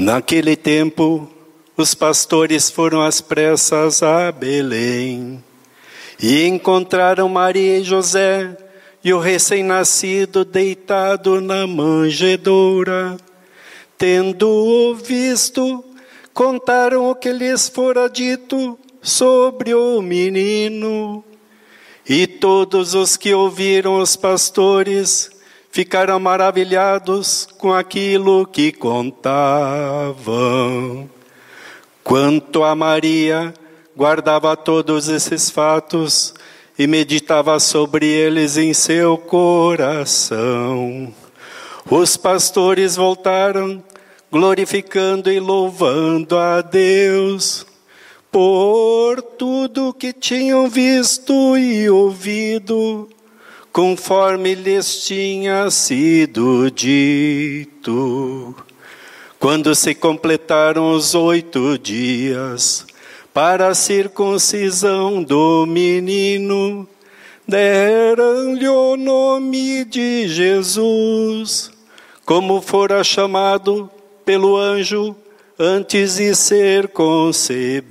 Naquele tempo, os pastores foram às pressas a Belém e encontraram Maria e José e o recém-nascido deitado na manjedoura. Tendo-o visto, contaram o que lhes fora dito sobre o menino. E todos os que ouviram os pastores ficaram maravilhados com aquilo que contavam. Quanto a Maria, guardava todos esses fatos e meditava sobre eles em seu coração. Os pastores voltaram, glorificando e louvando a Deus por tudo que tinham visto e ouvido conforme lhes tinha sido dito. Quando se completaram os oito dias para a circuncisão do menino, deram-lhe o nome de Jesus, como fora chamado pelo anjo antes de ser concebido.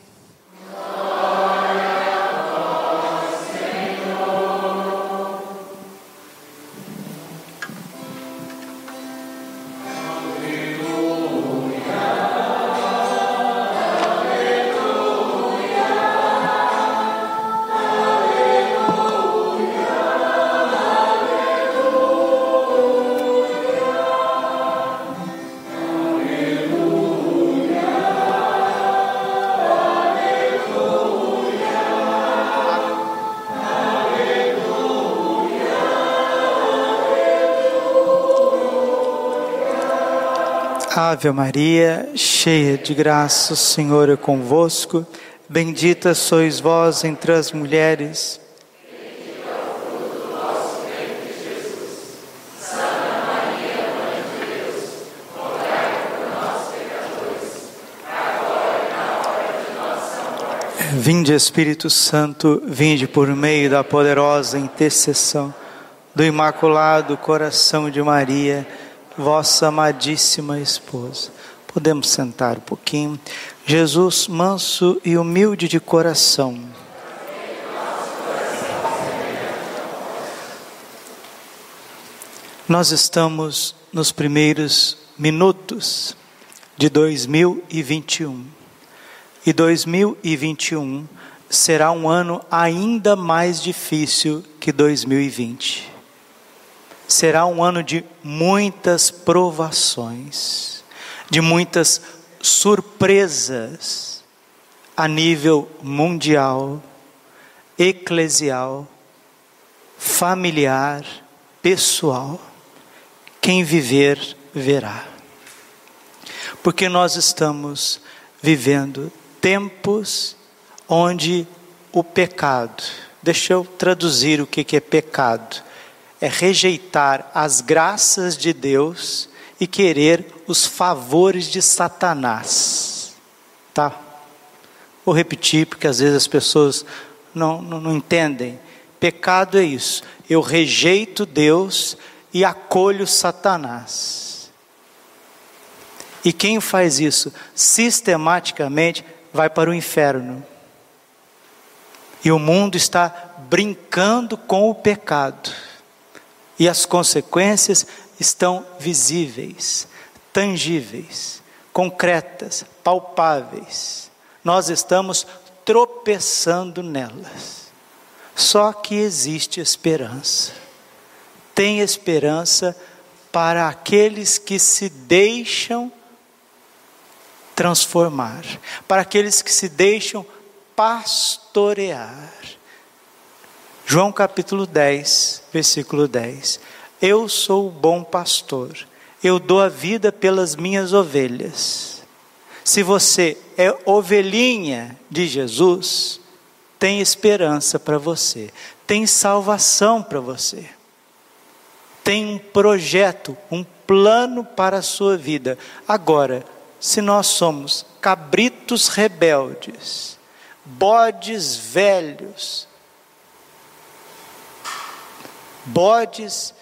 Ave Maria, cheia de graça, o Senhor é convosco. Bendita sois vós entre as mulheres. Vinde Espírito Santo, vinde por meio da poderosa intercessão do Imaculado Coração de Maria vossa amadíssima esposa. Podemos sentar um pouquinho. Jesus, manso e humilde de coração. Nós estamos nos primeiros minutos de 2021. E 2021 será um ano ainda mais difícil que 2020 será um ano de muitas provações, de muitas surpresas a nível mundial, eclesial, familiar, pessoal. Quem viver, verá. Porque nós estamos vivendo tempos onde o pecado, deixa eu traduzir o que é pecado é rejeitar as graças de Deus e querer os favores de Satanás. Tá? Vou repetir porque às vezes as pessoas não, não, não entendem. Pecado é isso. Eu rejeito Deus e acolho Satanás. E quem faz isso sistematicamente vai para o inferno. E o mundo está brincando com o pecado e as consequências estão visíveis, tangíveis, concretas, palpáveis. Nós estamos tropeçando nelas. Só que existe esperança. Tem esperança para aqueles que se deixam transformar, para aqueles que se deixam pastorear. João capítulo 10, versículo 10. Eu sou o bom pastor, eu dou a vida pelas minhas ovelhas. Se você é ovelhinha de Jesus, tem esperança para você, tem salvação para você, tem um projeto, um plano para a sua vida. Agora, se nós somos cabritos rebeldes, bodes velhos, bodes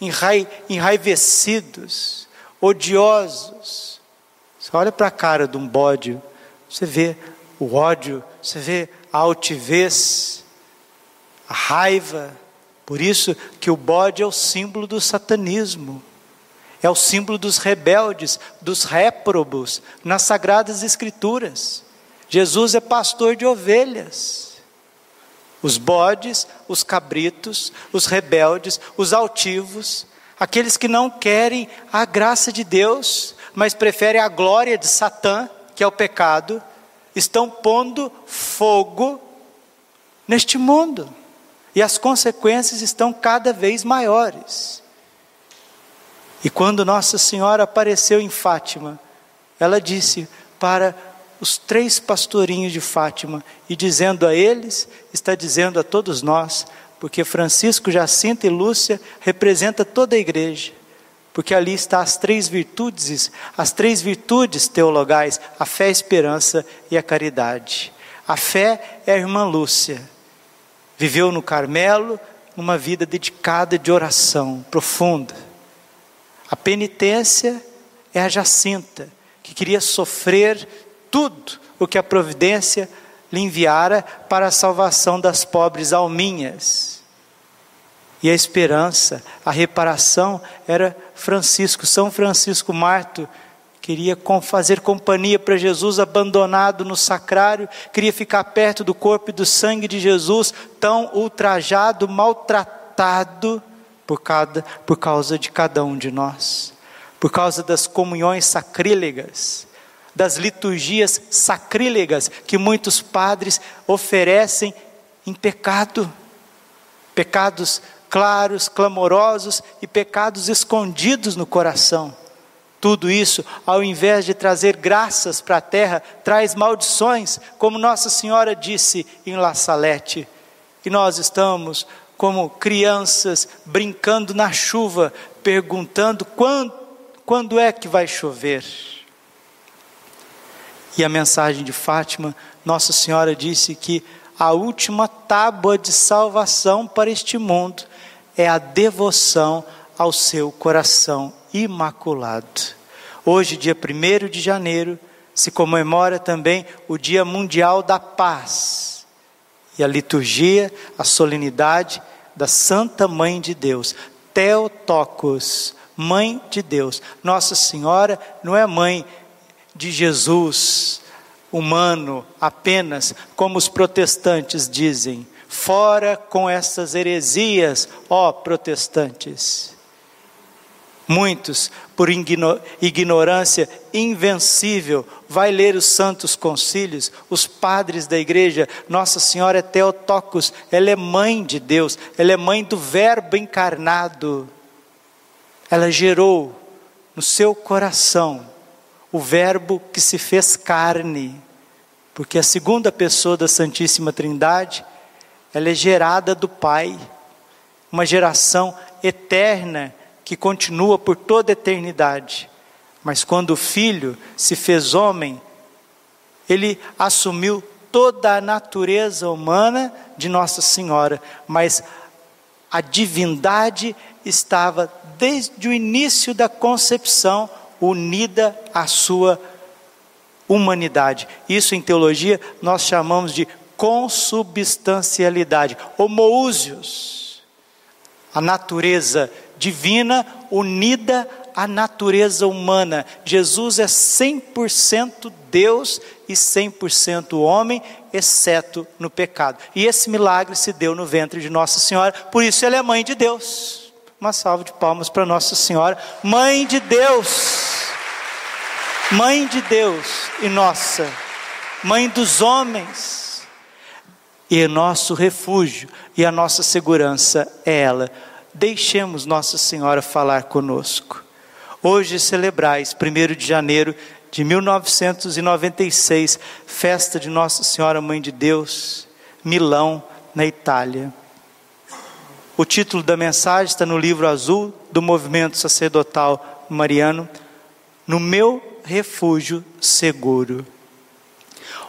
enrai, enraivecidos, odiosos. Você olha para a cara de um bode, você vê o ódio, você vê a altivez, a raiva. Por isso que o bode é o símbolo do satanismo. É o símbolo dos rebeldes, dos réprobos nas sagradas escrituras. Jesus é pastor de ovelhas. Os bodes, os cabritos, os rebeldes, os altivos, aqueles que não querem a graça de Deus, mas preferem a glória de Satã, que é o pecado, estão pondo fogo neste mundo. E as consequências estão cada vez maiores. E quando Nossa Senhora apareceu em Fátima, ela disse para os três pastorinhos de Fátima, e dizendo a eles, está dizendo a todos nós, porque Francisco, Jacinta e Lúcia representa toda a igreja, porque ali está as três virtudes, as três virtudes teologais, a fé, a esperança e a caridade. A fé é a irmã Lúcia, viveu no Carmelo, uma vida dedicada de oração profunda. A penitência é a Jacinta, que queria sofrer tudo o que a providência lhe enviara para a salvação das pobres alminhas. E a esperança, a reparação era Francisco, São Francisco Marto, queria fazer companhia para Jesus abandonado no sacrário, queria ficar perto do corpo e do sangue de Jesus, tão ultrajado, maltratado por, cada, por causa de cada um de nós, por causa das comunhões sacrílegas, das liturgias sacrílegas que muitos padres oferecem em pecado, pecados claros, clamorosos e pecados escondidos no coração. Tudo isso, ao invés de trazer graças para a terra, traz maldições, como Nossa Senhora disse em La Salette. E nós estamos como crianças brincando na chuva, perguntando quando, quando é que vai chover. E a mensagem de Fátima, Nossa Senhora disse que a última tábua de salvação para este mundo é a devoção ao seu coração imaculado. Hoje, dia 1 de janeiro, se comemora também o Dia Mundial da Paz e a liturgia, a solenidade da Santa Mãe de Deus, Teotocos, Mãe de Deus. Nossa Senhora não é mãe de Jesus humano apenas, como os protestantes dizem. Fora com essas heresias, ó protestantes. Muitos, por ignorância invencível, vai ler os santos concílios, os padres da igreja. Nossa Senhora é Teotocos, ela é mãe de Deus, ela é mãe do Verbo encarnado. Ela gerou no seu coração o Verbo que se fez carne, porque a segunda pessoa da Santíssima Trindade, ela é gerada do Pai, uma geração eterna que continua por toda a eternidade. Mas quando o Filho se fez homem, ele assumiu toda a natureza humana de Nossa Senhora, mas a divindade estava desde o início da concepção unida à sua humanidade. Isso em teologia nós chamamos de consubstancialidade, homoúsios. A natureza divina unida à natureza humana. Jesus é 100% Deus e 100% homem, exceto no pecado. E esse milagre se deu no ventre de Nossa Senhora, por isso ela é mãe de Deus. Uma salva de palmas para Nossa Senhora, Mãe de Deus. Mãe de Deus e nossa, Mãe dos homens. E nosso refúgio e a nossa segurança é ela. Deixemos Nossa Senhora falar conosco. Hoje celebrais, 1 de janeiro de 1996, festa de Nossa Senhora Mãe de Deus, Milão, na Itália. O título da mensagem está no livro azul do movimento sacerdotal mariano, No Meu Refúgio Seguro.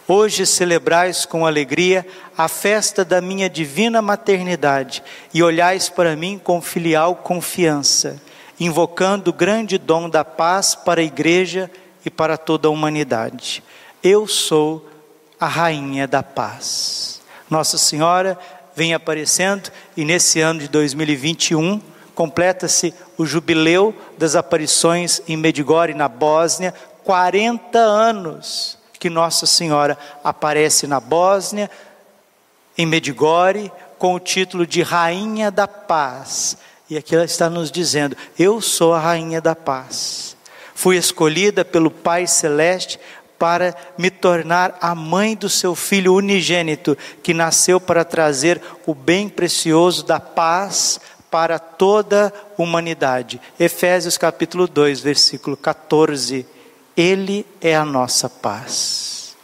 Hoje celebrais com alegria a festa da minha divina maternidade e olhais para mim com filial confiança, invocando o grande dom da paz para a igreja e para toda a humanidade. Eu sou a rainha da paz. Nossa Senhora vem aparecendo e nesse ano de 2021 completa-se o jubileu das aparições em Medjugorje, na Bósnia, 40 anos que Nossa Senhora aparece na Bósnia, em Medjugorje, com o título de Rainha da Paz. E aqui ela está nos dizendo: Eu sou a Rainha da Paz. Fui escolhida pelo Pai Celeste para me tornar a mãe do seu filho unigênito, que nasceu para trazer o bem precioso da paz para toda a humanidade. Efésios capítulo 2, versículo 14. Ele é a nossa paz.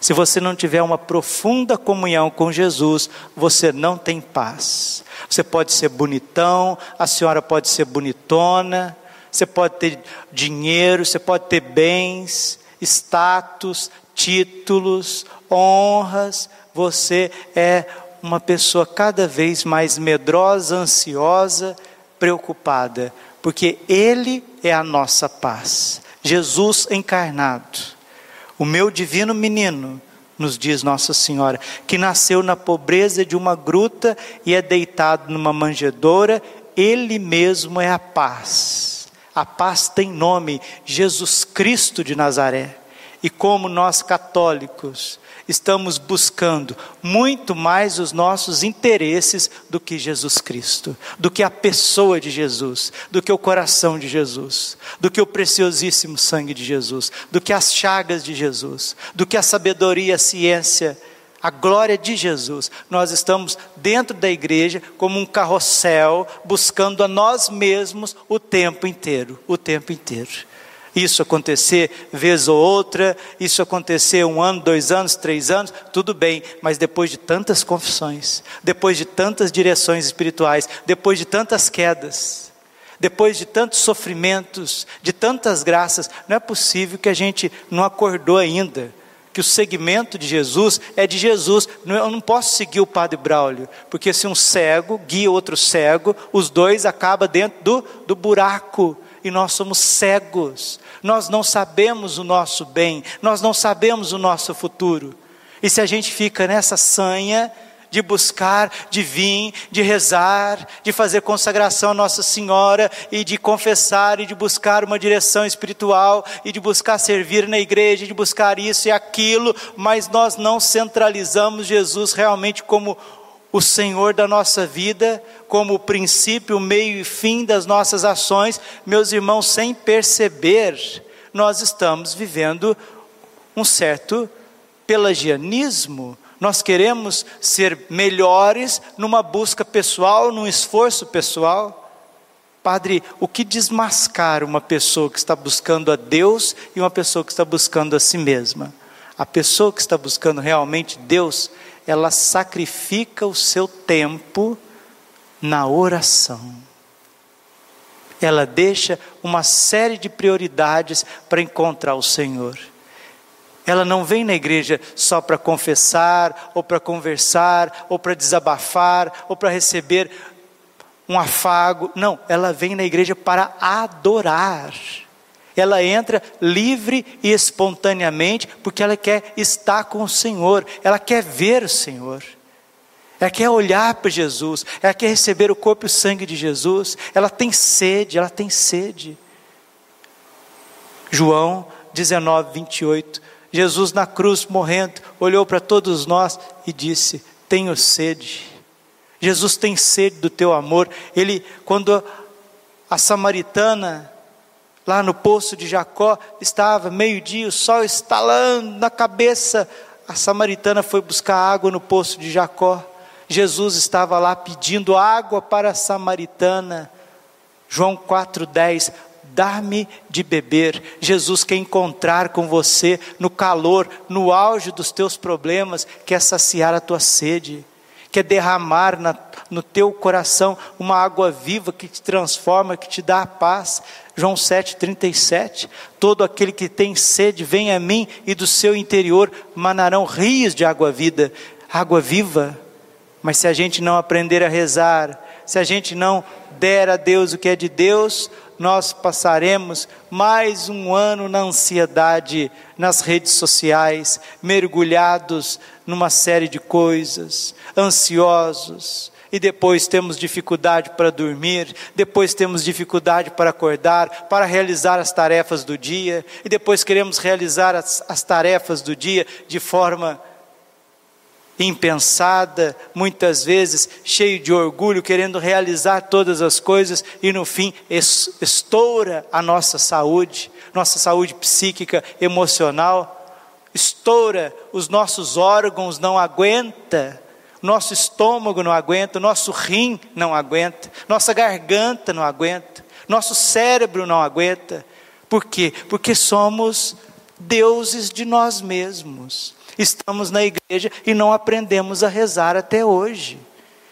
Se você não tiver uma profunda comunhão com Jesus, você não tem paz. Você pode ser bonitão, a senhora pode ser bonitona, você pode ter dinheiro, você pode ter bens, status, títulos, honras, você é uma pessoa cada vez mais medrosa, ansiosa, preocupada, porque Ele é a nossa paz. Jesus encarnado, o meu divino menino, nos diz Nossa Senhora, que nasceu na pobreza de uma gruta e é deitado numa manjedoura, Ele mesmo é a paz. A paz tem nome, Jesus Cristo de Nazaré. E como nós católicos estamos buscando muito mais os nossos interesses do que Jesus Cristo, do que a pessoa de Jesus, do que o coração de Jesus, do que o preciosíssimo sangue de Jesus, do que as chagas de Jesus, do que a sabedoria, a ciência, a glória de Jesus. Nós estamos dentro da igreja como um carrossel, buscando a nós mesmos o tempo inteiro, o tempo inteiro. Isso acontecer vez ou outra, isso acontecer um ano, dois anos, três anos, tudo bem, mas depois de tantas confissões, depois de tantas direções espirituais, depois de tantas quedas, depois de tantos sofrimentos, de tantas graças, não é possível que a gente não acordou ainda que o segmento de Jesus é de Jesus. Eu não posso seguir o padre Braulio, porque se um cego guia outro cego, os dois acabam dentro do, do buraco. E nós somos cegos, nós não sabemos o nosso bem, nós não sabemos o nosso futuro. E se a gente fica nessa sanha, de buscar, de vir, de rezar, de fazer consagração a Nossa Senhora e de confessar e de buscar uma direção espiritual e de buscar servir na igreja, de buscar isso e aquilo, mas nós não centralizamos Jesus realmente como o Senhor da nossa vida, como o princípio, meio e fim das nossas ações, meus irmãos, sem perceber, nós estamos vivendo um certo pelagianismo, nós queremos ser melhores numa busca pessoal, num esforço pessoal. Padre, o que desmascara uma pessoa que está buscando a Deus e uma pessoa que está buscando a si mesma? A pessoa que está buscando realmente Deus, ela sacrifica o seu tempo na oração. Ela deixa uma série de prioridades para encontrar o Senhor. Ela não vem na igreja só para confessar, ou para conversar, ou para desabafar, ou para receber um afago. Não, ela vem na igreja para adorar. Ela entra livre e espontaneamente, porque ela quer estar com o Senhor, ela quer ver o Senhor. Ela quer olhar para Jesus, ela quer receber o corpo e o sangue de Jesus, ela tem sede, ela tem sede. João 19, 28 Jesus na cruz morrendo, olhou para todos nós e disse: Tenho sede. Jesus tem sede do teu amor. Ele, quando A samaritana, lá no poço de Jacó, estava meio-dia, o sol estalando na cabeça. A samaritana foi buscar água no poço de Jacó. Jesus estava lá pedindo água para a samaritana. João 4,10: Dá-me de beber. Jesus quer encontrar com você no calor, no auge dos teus problemas, quer saciar a tua sede, quer derramar na, no teu coração uma água viva que te transforma, que te dá a paz. João 7,37: Todo aquele que tem sede, vem a mim, e do seu interior manarão rios de água vida, água viva. Mas se a gente não aprender a rezar, se a gente não der a Deus o que é de Deus, nós passaremos mais um ano na ansiedade, nas redes sociais, mergulhados numa série de coisas, ansiosos, e depois temos dificuldade para dormir, depois temos dificuldade para acordar, para realizar as tarefas do dia, e depois queremos realizar as, as tarefas do dia de forma impensada, muitas vezes cheio de orgulho, querendo realizar todas as coisas e no fim estoura a nossa saúde, nossa saúde psíquica, emocional, estoura, os nossos órgãos não aguenta, nosso estômago não aguenta, nosso rim não aguenta, nossa garganta não aguenta, nosso cérebro não aguenta. Por quê? Porque somos deuses de nós mesmos. Estamos na igreja e não aprendemos a rezar até hoje.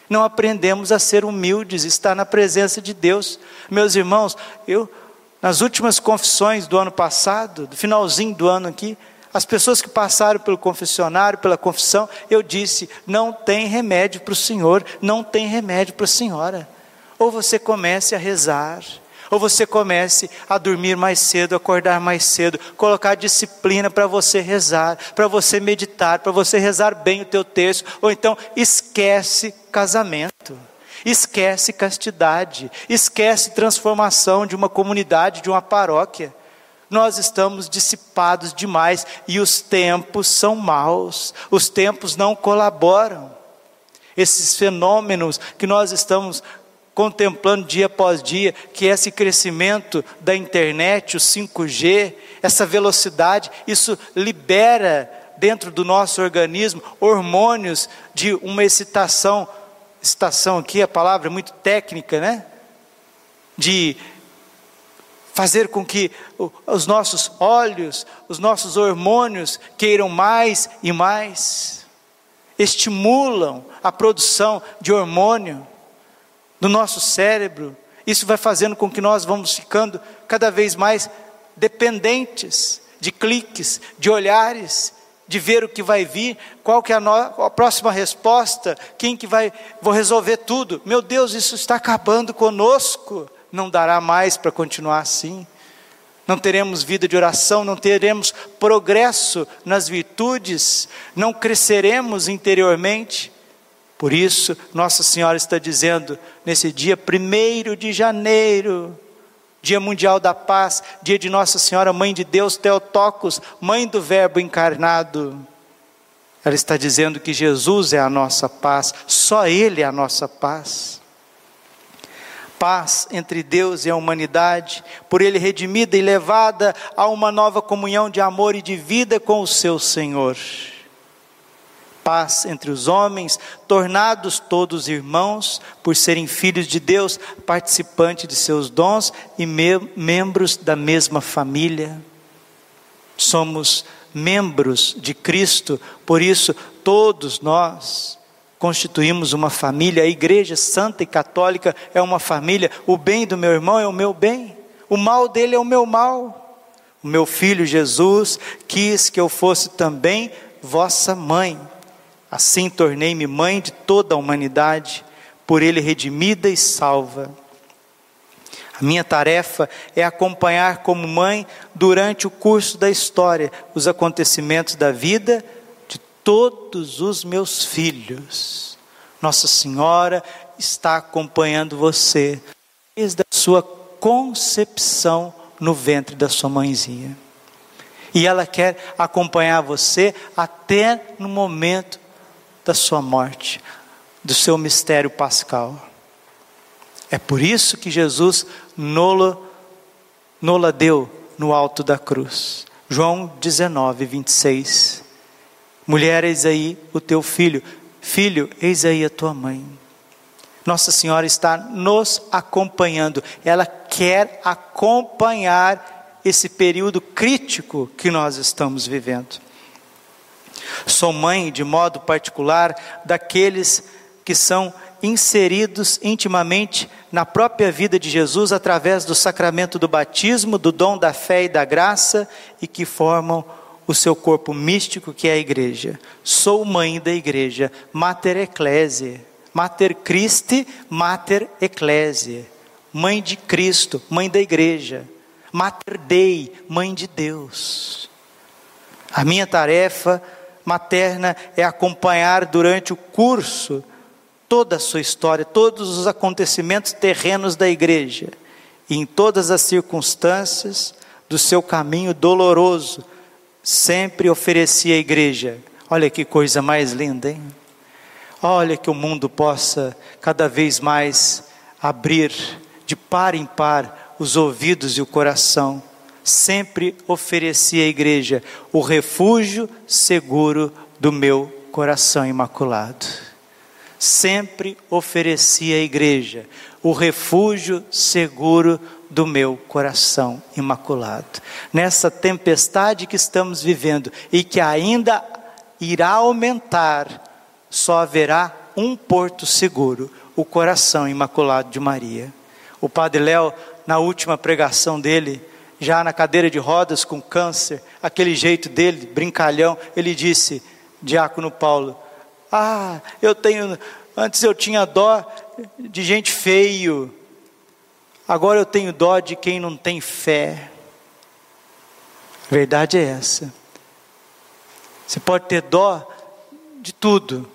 Não aprendemos a ser humildes, estar na presença de Deus. Meus irmãos, eu, nas últimas confissões do ano passado, do finalzinho do ano aqui, as pessoas que passaram pelo confessionário, pela confissão, eu disse: não tem remédio para o senhor, não tem remédio para a senhora. Ou você comece a rezar, ou você comece a dormir mais cedo, acordar mais cedo, colocar disciplina para você rezar, para você meditar, para você rezar bem o teu texto, ou então esquece casamento. Esquece castidade, esquece transformação de uma comunidade, de uma paróquia nós estamos dissipados demais e os tempos são maus, os tempos não colaboram. Esses fenômenos que nós estamos contemplando dia após dia, que esse crescimento da internet, o 5G, essa velocidade, isso libera dentro do nosso organismo hormônios de uma excitação, excitação aqui a palavra é muito técnica, né? De fazer com que os nossos olhos, os nossos hormônios queiram mais e mais, estimulam a produção de hormônio no nosso cérebro. Isso vai fazendo com que nós vamos ficando cada vez mais dependentes de cliques, de olhares, de ver o que vai vir, qual que é a, no, a, próxima resposta, quem que vai, vou resolver tudo. Meu Deus, isso está acabando conosco. Não dará mais para continuar assim. Não teremos vida de oração, não teremos progresso nas virtudes, não cresceremos interiormente. Por isso, Nossa Senhora está dizendo, nesse dia 1 de janeiro, Dia Mundial da Paz, dia de Nossa Senhora, Mãe de Deus, Teotocos, Mãe do Verbo encarnado. Ela está dizendo que Jesus é a nossa paz, só Ele é a nossa paz. Paz entre Deus e a humanidade, por Ele redimida e levada a uma nova comunhão de amor e de vida com o seu Senhor paz entre os homens, tornados todos irmãos, por serem filhos de Deus, participantes de seus dons e me membros da mesma família. Somos membros de Cristo, por isso todos nós constituímos uma família. A igreja santa e católica é uma família. O bem do meu irmão é o meu bem, o mal dele é o meu mal. O meu filho Jesus quis que eu fosse também vossa mãe. Assim tornei-me mãe de toda a humanidade, por ele redimida e salva. A minha tarefa é acompanhar como mãe, durante o curso da história, os acontecimentos da vida todos os meus filhos. Nossa Senhora está acompanhando você desde a sua concepção no ventre da sua mãezinha. E ela quer acompanhar você até no momento da sua morte, do seu mistério pascal. É por isso que Jesus nola, nola deu no alto da cruz. João 19, 26. Mulher, eis aí o teu filho. Filho, eis aí a tua mãe. Nossa Senhora está nos acompanhando. Ela quer acompanhar esse período crítico que nós estamos vivendo. Sou mãe, de modo particular, daqueles que são inseridos intimamente na própria vida de Jesus através do sacramento do batismo, do dom da fé e da graça e que formam o seu corpo místico que é a igreja. Sou mãe da igreja, mater ecclesiae, mater Christi, mater ecclesiae, mãe de Cristo, mãe da igreja, mater Dei, mãe de Deus. A minha tarefa materna é acompanhar durante o curso toda a sua história, todos os acontecimentos terrenos da igreja, e em todas as circunstâncias do seu caminho doloroso, sempre oferecia à igreja. Olha que coisa mais linda, hein? Olha que o mundo possa cada vez mais abrir de par em par os ouvidos e o coração. Sempre oferecia à igreja o refúgio seguro do meu coração imaculado sempre ofereci à igreja o refúgio seguro do meu coração imaculado. Nessa tempestade que estamos vivendo e que ainda irá aumentar, só haverá um porto seguro, o coração imaculado de Maria. O Padre Léo, na última pregação dele, já na cadeira de rodas com câncer, aquele jeito dele, brincalhão, ele disse: Diácono Paulo, ah, eu tenho. Antes eu tinha dó de gente feio. Agora eu tenho dó de quem não tem fé. A verdade é essa. Você pode ter dó de tudo.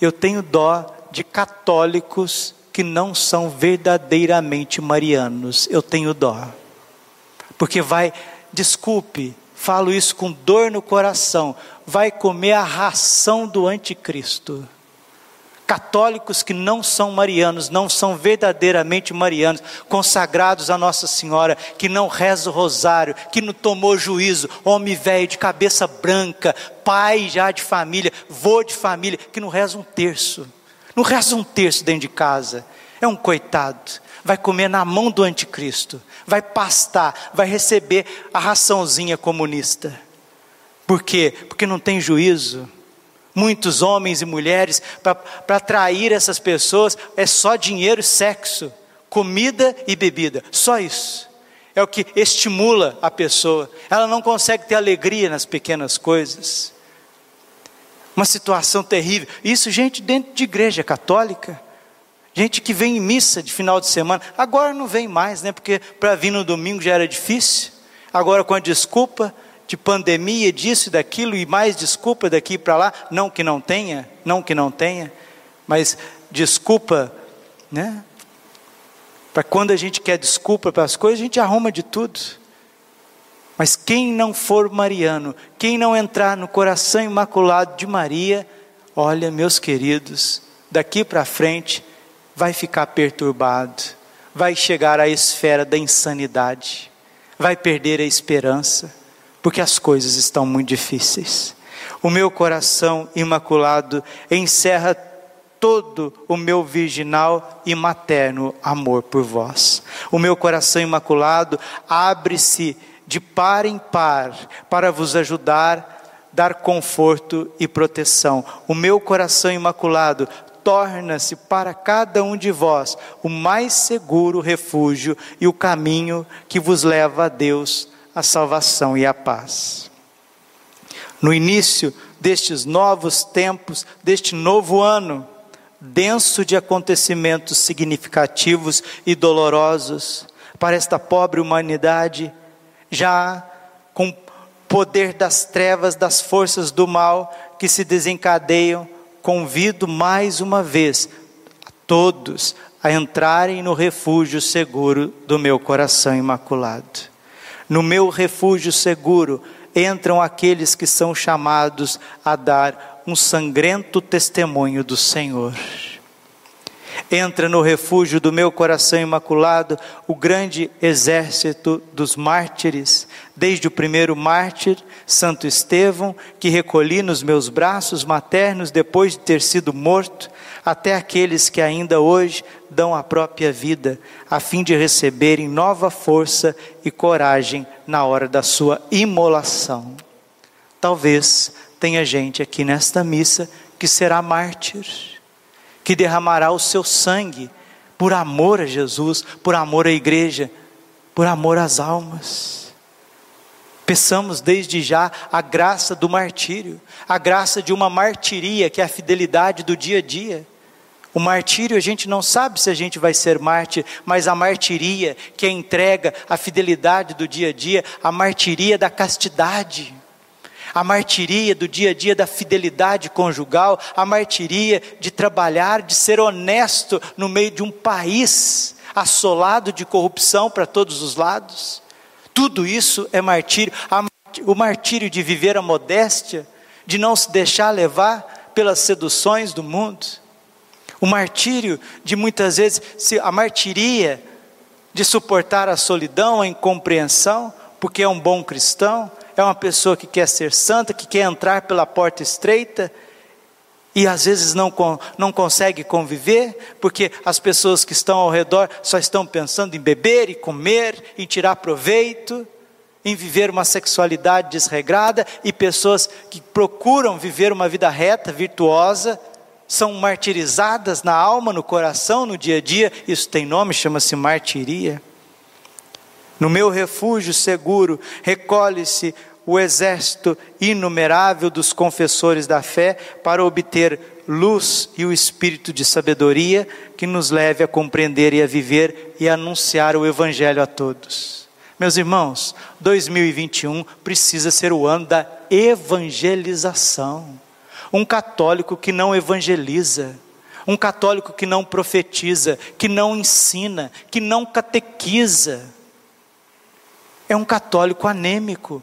Eu tenho dó de católicos que não são verdadeiramente marianos. Eu tenho dó. Porque vai, desculpe, falo isso com dor no coração, vai comer a ração do anticristo. Católicos que não são marianos, não são verdadeiramente marianos, consagrados a Nossa Senhora, que não reza o rosário, que não tomou juízo, homem velho de cabeça branca, pai já de família, vô de família, que não reza um terço, não reza um terço dentro de casa, é um coitado, vai comer na mão do anticristo, vai pastar, vai receber a raçãozinha comunista. Por quê? Porque não tem juízo. Muitos homens e mulheres, para atrair essas pessoas, é só dinheiro e sexo, comida e bebida, só isso. É o que estimula a pessoa. Ela não consegue ter alegria nas pequenas coisas. Uma situação terrível. Isso, gente, dentro de igreja católica. Gente que vem em missa de final de semana. Agora não vem mais, né? Porque para vir no domingo já era difícil. Agora com a desculpa, de pandemia, disso e daquilo, e mais desculpa daqui para lá, não que não tenha, não que não tenha, mas desculpa, né? Para quando a gente quer desculpa para as coisas, a gente arruma de tudo. Mas quem não for mariano, quem não entrar no coração imaculado de Maria, olha, meus queridos, daqui para frente vai ficar perturbado, vai chegar à esfera da insanidade, vai perder a esperança porque as coisas estão muito difíceis. O meu coração imaculado encerra todo o meu virginal e materno amor por vós. O meu coração imaculado abre-se de par em par para vos ajudar, dar conforto e proteção. O meu coração imaculado torna-se para cada um de vós o mais seguro refúgio e o caminho que vos leva a Deus a salvação e a paz. No início destes novos tempos, deste novo ano, denso de acontecimentos significativos e dolorosos para esta pobre humanidade, já com poder das trevas, das forças do mal que se desencadeiam, convido mais uma vez a todos a entrarem no refúgio seguro do meu coração imaculado. No meu refúgio seguro entram aqueles que são chamados a dar um sangrento testemunho do Senhor. Entra no refúgio do meu coração imaculado o grande exército dos mártires, desde o primeiro mártir, Santo Estevão, que recolhi nos meus braços maternos depois de ter sido morto, até aqueles que ainda hoje dão a própria vida, a fim de receberem nova força e coragem na hora da sua imolação. Talvez tenha gente aqui nesta missa que será mártir que derramará o seu sangue por amor a Jesus, por amor à igreja, por amor às almas. Peçamos desde já a graça do martírio, a graça de uma martiria, que é a fidelidade do dia a dia. O martírio, a gente não sabe se a gente vai ser mártir, mas a martiria, que é a entrega, a fidelidade do dia a dia, a martiria da castidade a martiria do dia a dia da fidelidade conjugal, a martiria de trabalhar, de ser honesto no meio de um país assolado de corrupção para todos os lados. Tudo isso é martírio. O martírio de viver a modéstia, de não se deixar levar pelas seduções do mundo. O martírio de muitas vezes, a martiria de suportar a solidão, a incompreensão, porque é um bom cristão, é uma pessoa que quer ser santa, que quer entrar pela porta estreita e às vezes não, não consegue conviver, porque as pessoas que estão ao redor só estão pensando em beber e comer, em tirar proveito, em viver uma sexualidade desregrada, e pessoas que procuram viver uma vida reta, virtuosa, são martirizadas na alma, no coração, no dia a dia, isso tem nome, chama-se martiria. No meu refúgio seguro, recolhe-se o exército inumerável dos confessores da fé para obter luz e o espírito de sabedoria que nos leve a compreender e a viver e a anunciar o evangelho a todos. Meus irmãos, 2021 precisa ser o ano da evangelização. Um católico que não evangeliza, um católico que não profetiza, que não ensina, que não catequiza, é um católico anêmico,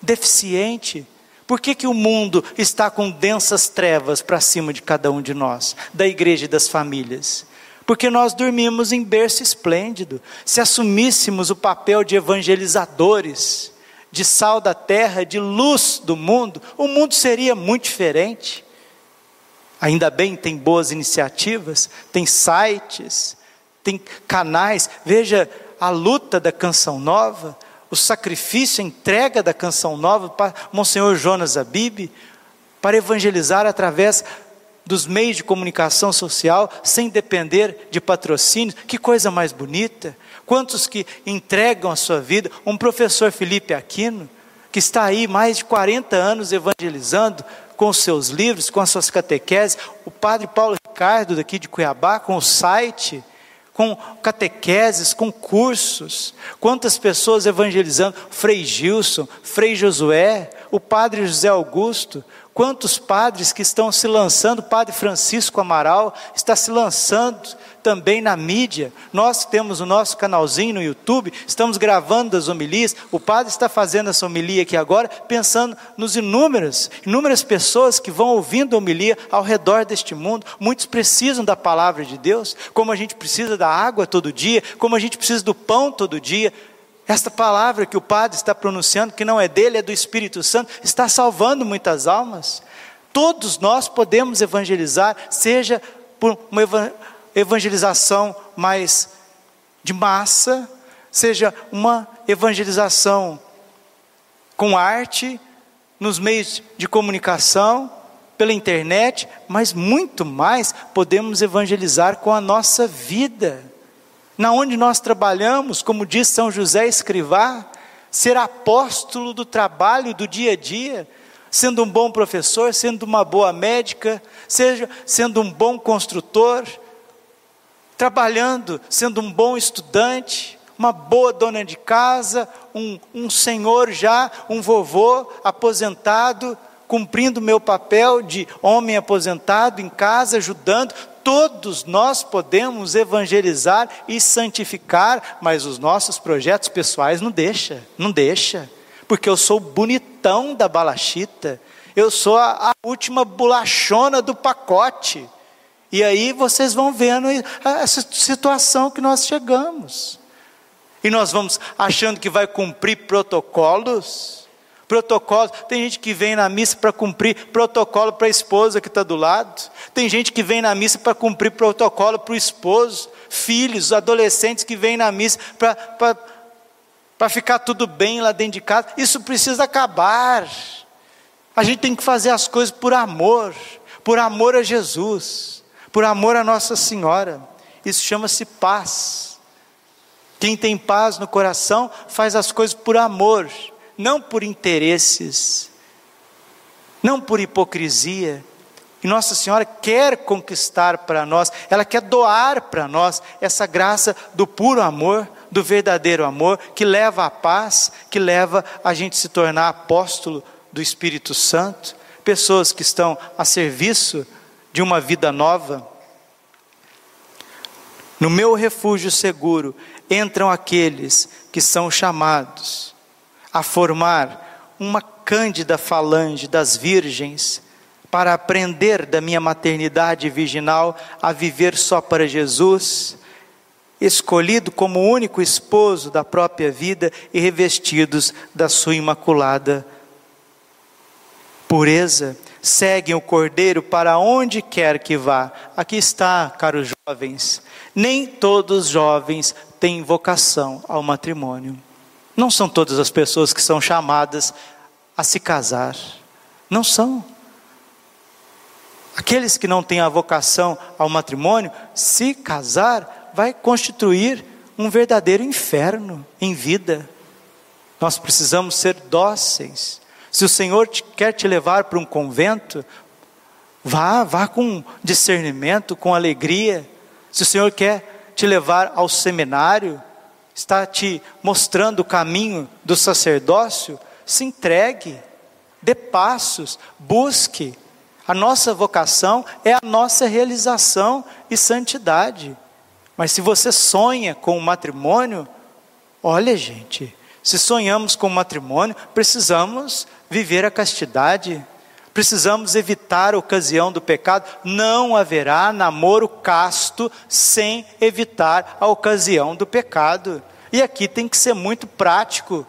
deficiente. Por que, que o mundo está com densas trevas para cima de cada um de nós, da igreja e das famílias? Porque nós dormimos em berço esplêndido. Se assumíssemos o papel de evangelizadores, de sal da terra, de luz do mundo, o mundo seria muito diferente. Ainda bem, tem boas iniciativas, tem sites, tem canais. Veja a luta da canção nova, o sacrifício, a entrega da canção nova para Monsenhor Jonas Abib, para evangelizar através dos meios de comunicação social, sem depender de patrocínios. Que coisa mais bonita! Quantos que entregam a sua vida? Um professor Felipe Aquino, que está aí mais de 40 anos evangelizando com os seus livros, com as suas catequeses. O padre Paulo Ricardo, daqui de Cuiabá, com o site com catequeses, com cursos. Quantas pessoas evangelizando? Frei Gilson, Frei Josué, o Padre José Augusto. Quantos padres que estão se lançando, o Padre Francisco Amaral está se lançando também na mídia. Nós temos o nosso canalzinho no YouTube, estamos gravando as homilias. O padre está fazendo essa homilia aqui agora, pensando nos inúmeras, inúmeras pessoas que vão ouvindo a homilia ao redor deste mundo. Muitos precisam da palavra de Deus, como a gente precisa da água todo dia, como a gente precisa do pão todo dia. Esta palavra que o Padre está pronunciando, que não é dele, é do Espírito Santo, está salvando muitas almas. Todos nós podemos evangelizar, seja por uma evangelização mais de massa, seja uma evangelização com arte, nos meios de comunicação, pela internet, mas muito mais podemos evangelizar com a nossa vida. Na onde nós trabalhamos, como diz São José Escrivá, ser apóstolo do trabalho do dia a dia, sendo um bom professor, sendo uma boa médica, seja sendo um bom construtor, trabalhando, sendo um bom estudante, uma boa dona de casa, um, um senhor já, um vovô aposentado, cumprindo meu papel de homem aposentado em casa, ajudando. Todos nós podemos evangelizar e santificar, mas os nossos projetos pessoais não deixa, não deixa, porque eu sou bonitão da balachita, eu sou a, a última bolachona do pacote. E aí vocês vão vendo essa situação que nós chegamos. E nós vamos achando que vai cumprir protocolos. Protocolos. Tem gente que vem na missa para cumprir protocolo para a esposa que está do lado. Tem gente que vem na missa para cumprir protocolo para o esposo. Filhos, adolescentes que vêm na missa para ficar tudo bem lá dentro de casa. Isso precisa acabar. A gente tem que fazer as coisas por amor, por amor a Jesus, por amor a Nossa Senhora. Isso chama-se paz. Quem tem paz no coração faz as coisas por amor, não por interesses, não por hipocrisia. E Nossa Senhora quer conquistar para nós, ela quer doar para nós essa graça do puro amor, do verdadeiro amor, que leva à paz, que leva a gente se tornar apóstolo do Espírito Santo, pessoas que estão a serviço de uma vida nova. No meu refúgio seguro entram aqueles que são chamados a formar uma cândida falange das virgens para aprender da minha maternidade virginal a viver só para Jesus, escolhido como único esposo da própria vida e revestidos da sua imaculada pureza, seguem o Cordeiro para onde quer que vá. Aqui está, caros jovens, nem todos os jovens têm vocação ao matrimônio. Não são todas as pessoas que são chamadas a se casar. Não são. Aqueles que não têm a vocação ao matrimônio, se casar, vai constituir um verdadeiro inferno em vida. Nós precisamos ser dóceis se o Senhor te, quer te levar para um convento, vá, vá com discernimento, com alegria. Se o Senhor quer te levar ao seminário, está te mostrando o caminho do sacerdócio, se entregue, dê passos, busque. A nossa vocação é a nossa realização e santidade. Mas se você sonha com o matrimônio, olha, gente, se sonhamos com o matrimônio, precisamos viver a castidade, precisamos evitar a ocasião do pecado. Não haverá namoro casto sem evitar a ocasião do pecado. E aqui tem que ser muito prático,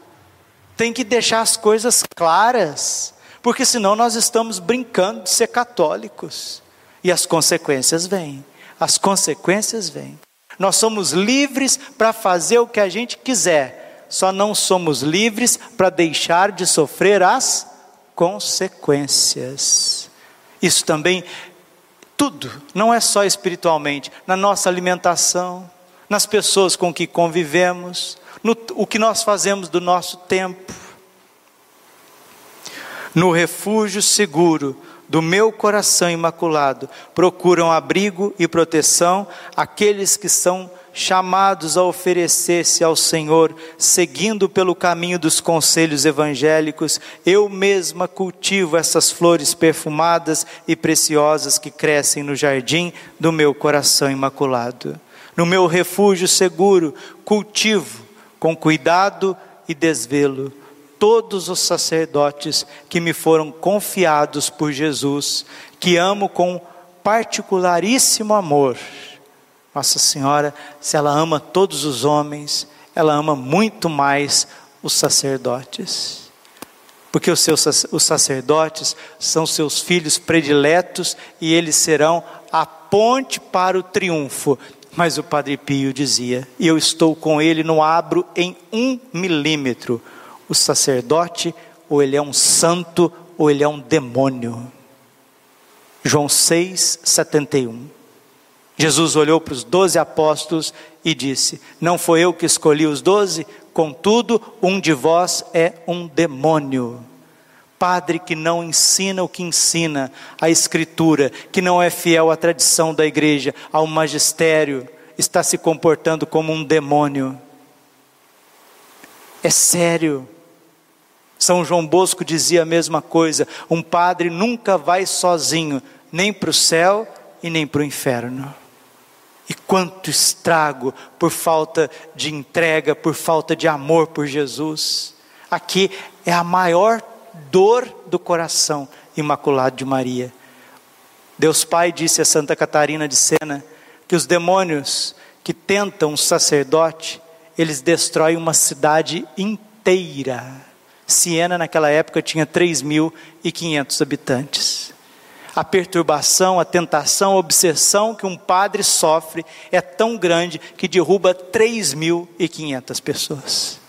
tem que deixar as coisas claras, porque senão nós estamos brincando de ser católicos. E as consequências vêm, as consequências vêm. Nós somos livres para fazer o que a gente quiser, só não somos livres para deixar de sofrer as consequências. Isso também, tudo, não é só espiritualmente, na nossa alimentação, nas pessoas com que convivemos, no o que nós fazemos do nosso tempo. No refúgio seguro do meu coração imaculado, procuram abrigo e proteção aqueles que são chamados a oferecer-se ao Senhor, seguindo pelo caminho dos conselhos evangélicos, eu mesma cultivo essas flores perfumadas e preciosas que crescem no jardim do meu coração imaculado. No meu refúgio seguro, cultivo com cuidado e desvelo todos os sacerdotes que me foram confiados por Jesus, que amo com particularíssimo amor nossa Senhora, se ela ama todos os homens, ela ama muito mais os sacerdotes. Porque os, seus, os sacerdotes são seus filhos prediletos e eles serão a ponte para o triunfo. Mas o Padre Pio dizia: eu estou com ele, não abro em um milímetro. O sacerdote, ou ele é um santo, ou ele é um demônio. João 6, 71. Jesus olhou para os doze apóstolos e disse: Não foi eu que escolhi os doze, contudo, um de vós é um demônio. Padre que não ensina o que ensina, a Escritura, que não é fiel à tradição da igreja, ao magistério, está se comportando como um demônio. É sério. São João Bosco dizia a mesma coisa: um padre nunca vai sozinho, nem para o céu e nem para o inferno. E quanto estrago por falta de entrega, por falta de amor por Jesus. Aqui é a maior dor do coração imaculado de Maria. Deus Pai disse a Santa Catarina de Sena que os demônios que tentam um sacerdote, eles destroem uma cidade inteira. Siena, naquela época, tinha 3.500 habitantes. A perturbação, a tentação, a obsessão que um padre sofre é tão grande que derruba 3.500 pessoas.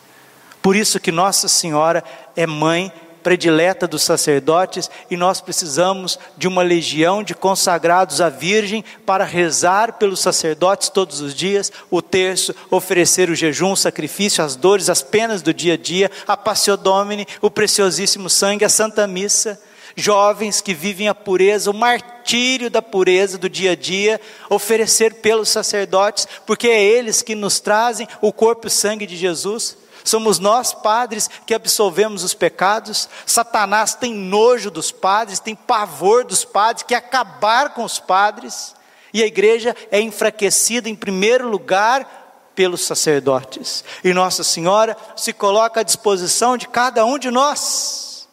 Por isso que Nossa Senhora é mãe predileta dos sacerdotes e nós precisamos de uma legião de consagrados à Virgem para rezar pelos sacerdotes todos os dias, o terço, oferecer o jejum, o sacrifício, as dores, as penas do dia a dia, a Passio Domini, o preciosíssimo sangue, a Santa Missa. Jovens que vivem a pureza, o martírio da pureza do dia a dia, oferecer pelos sacerdotes, porque é eles que nos trazem o corpo e o sangue de Jesus. Somos nós, padres, que absolvemos os pecados. Satanás tem nojo dos padres, tem pavor dos padres, quer acabar com os padres. E a igreja é enfraquecida, em primeiro lugar, pelos sacerdotes. E Nossa Senhora se coloca à disposição de cada um de nós,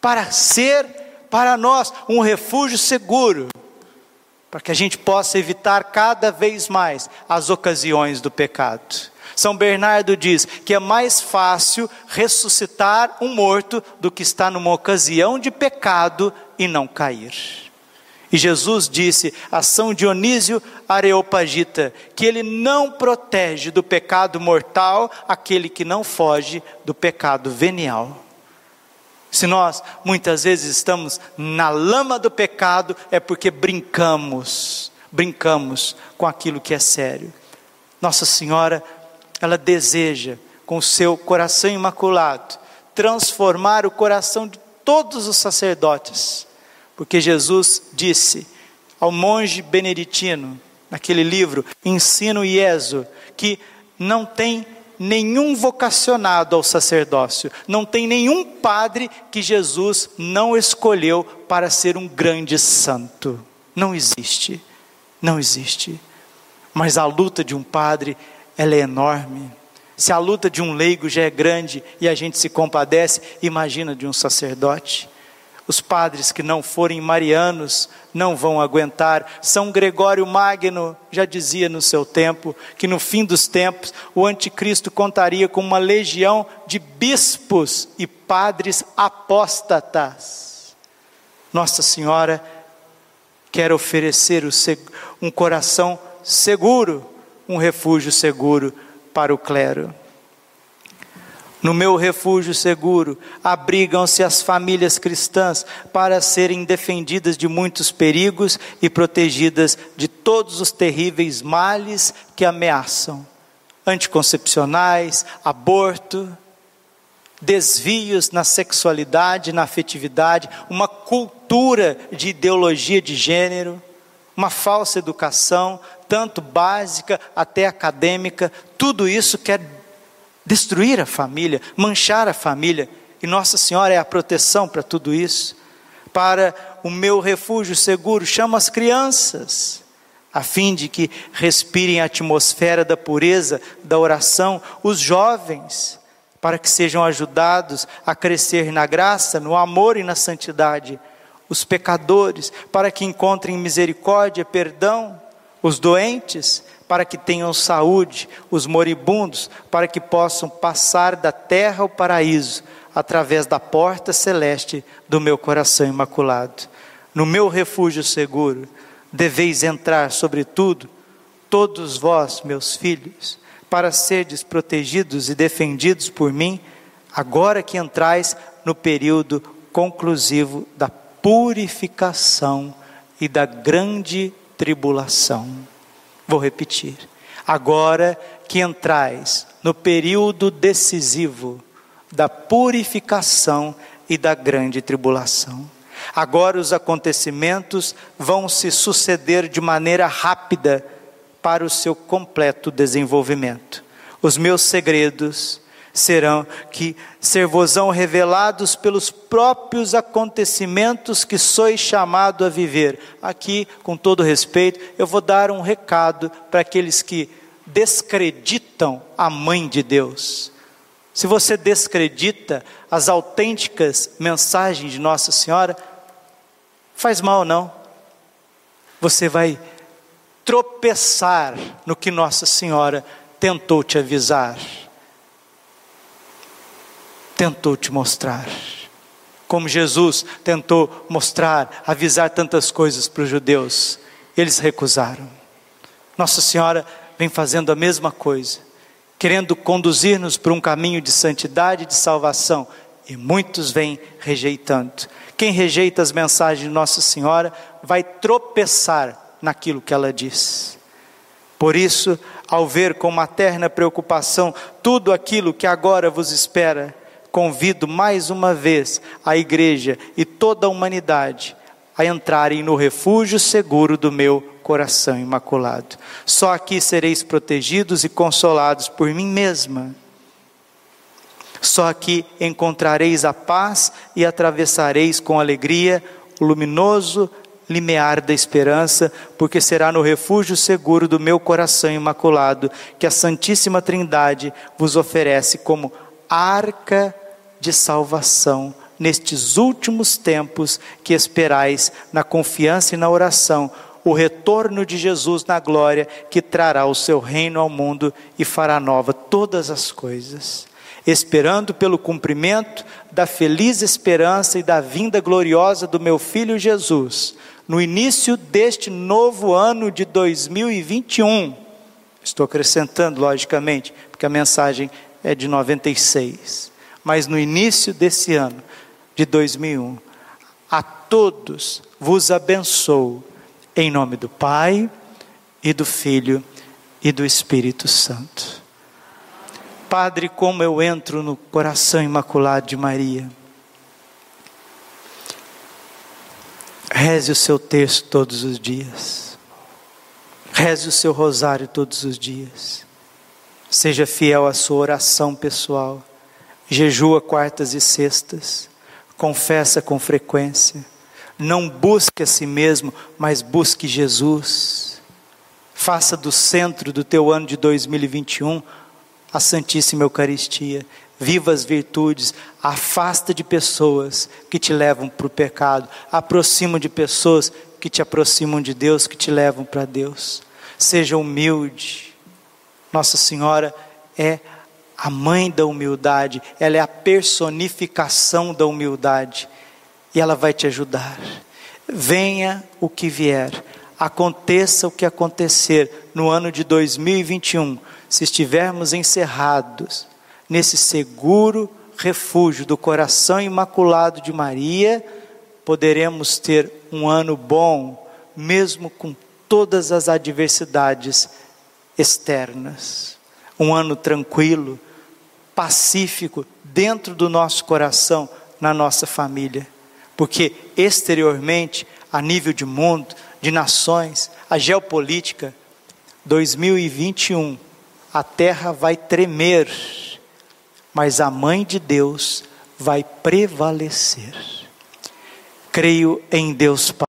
para ser para nós um refúgio seguro, para que a gente possa evitar cada vez mais as ocasiões do pecado. São Bernardo diz que é mais fácil ressuscitar um morto do que estar numa ocasião de pecado e não cair. E Jesus disse a São Dionísio Areopagita que ele não protege do pecado mortal aquele que não foge do pecado venial. Se nós muitas vezes estamos na lama do pecado, é porque brincamos, brincamos com aquilo que é sério. Nossa Senhora ela deseja, com o seu coração imaculado, transformar o coração de todos os sacerdotes, porque Jesus disse ao monge beneditino, naquele livro, Ensino Ieso, que não tem nenhum vocacionado ao sacerdócio, não tem nenhum padre que Jesus não escolheu para ser um grande santo. Não existe, não existe. Mas a luta de um padre ela é enorme. Se a luta de um leigo já é grande e a gente se compadece, imagina de um sacerdote. Os padres que não forem marianos não vão aguentar. São Gregório Magno já dizia no seu tempo que no fim dos tempos o anticristo contaria com uma legião de bispos e padres apóstatas. Nossa Senhora quer oferecer um coração seguro um refúgio seguro para o clero. No meu refúgio seguro, abrigam-se as famílias cristãs para serem defendidas de muitos perigos e protegidas de todos os terríveis males que ameaçam. Anticoncepcionais, aborto, desvios na sexualidade, na afetividade, uma cultura de ideologia de gênero, uma falsa educação, tanto básica até acadêmica, tudo isso quer destruir a família, manchar a família, e Nossa Senhora é a proteção para tudo isso. Para o meu refúgio seguro, chamo as crianças, a fim de que respirem a atmosfera da pureza, da oração, os jovens, para que sejam ajudados a crescer na graça, no amor e na santidade, os pecadores, para que encontrem misericórdia, perdão, os doentes para que tenham saúde, os moribundos para que possam passar da terra ao paraíso através da porta celeste do meu coração imaculado. No meu refúgio seguro, deveis entrar, sobretudo, todos vós, meus filhos, para serdes protegidos e defendidos por mim, agora que entrais no período conclusivo da purificação e da grande tribulação. Vou repetir. Agora que entrais no período decisivo da purificação e da grande tribulação. Agora os acontecimentos vão se suceder de maneira rápida para o seu completo desenvolvimento. Os meus segredos serão que servosão revelados pelos próprios acontecimentos que sois chamado a viver. Aqui, com todo respeito, eu vou dar um recado para aqueles que descreditam a mãe de Deus. Se você descredita as autênticas mensagens de Nossa Senhora, faz mal não. você vai tropeçar no que Nossa Senhora tentou te avisar, tentou te mostrar. Como Jesus tentou mostrar, avisar tantas coisas para os judeus, eles recusaram. Nossa Senhora vem fazendo a mesma coisa, querendo conduzir-nos para um caminho de santidade e de salvação, e muitos vêm rejeitando. Quem rejeita as mensagens de Nossa Senhora vai tropeçar naquilo que ela diz. Por isso, ao ver com materna preocupação tudo aquilo que agora vos espera, convido mais uma vez a igreja e toda a humanidade a entrarem no refúgio seguro do meu coração imaculado. Só aqui sereis protegidos e consolados por mim mesma. Só aqui encontrareis a paz e atravessareis com alegria o luminoso limiar da esperança, porque será no refúgio seguro do meu coração imaculado que a Santíssima Trindade vos oferece como arca de salvação nestes últimos tempos que esperais na confiança e na oração, o retorno de Jesus na glória que trará o seu reino ao mundo e fará nova todas as coisas. Esperando pelo cumprimento da feliz esperança e da vinda gloriosa do meu filho Jesus, no início deste novo ano de 2021. Estou acrescentando, logicamente, porque a mensagem é de 96. Mas no início desse ano, de 2001. A todos vos abençoo, em nome do Pai, e do Filho e do Espírito Santo. Padre, como eu entro no coração imaculado de Maria. Reze o seu texto todos os dias. Reze o seu rosário todos os dias. Seja fiel à sua oração pessoal. Jejua quartas e sextas confessa com frequência. Não busque a si mesmo, mas busque Jesus. Faça do centro do teu ano de 2021 a Santíssima Eucaristia. Viva as virtudes, afasta de pessoas que te levam para o pecado, aproxima de pessoas que te aproximam de Deus, que te levam para Deus. Seja humilde. Nossa Senhora é a mãe da humildade, ela é a personificação da humildade e ela vai te ajudar. Venha o que vier, aconteça o que acontecer no ano de 2021, se estivermos encerrados nesse seguro refúgio do coração imaculado de Maria, poderemos ter um ano bom, mesmo com todas as adversidades externas. Um ano tranquilo, pacífico dentro do nosso coração, na nossa família. Porque exteriormente, a nível de mundo, de nações, a geopolítica, 2021, a terra vai tremer, mas a mãe de Deus vai prevalecer. Creio em Deus Pai.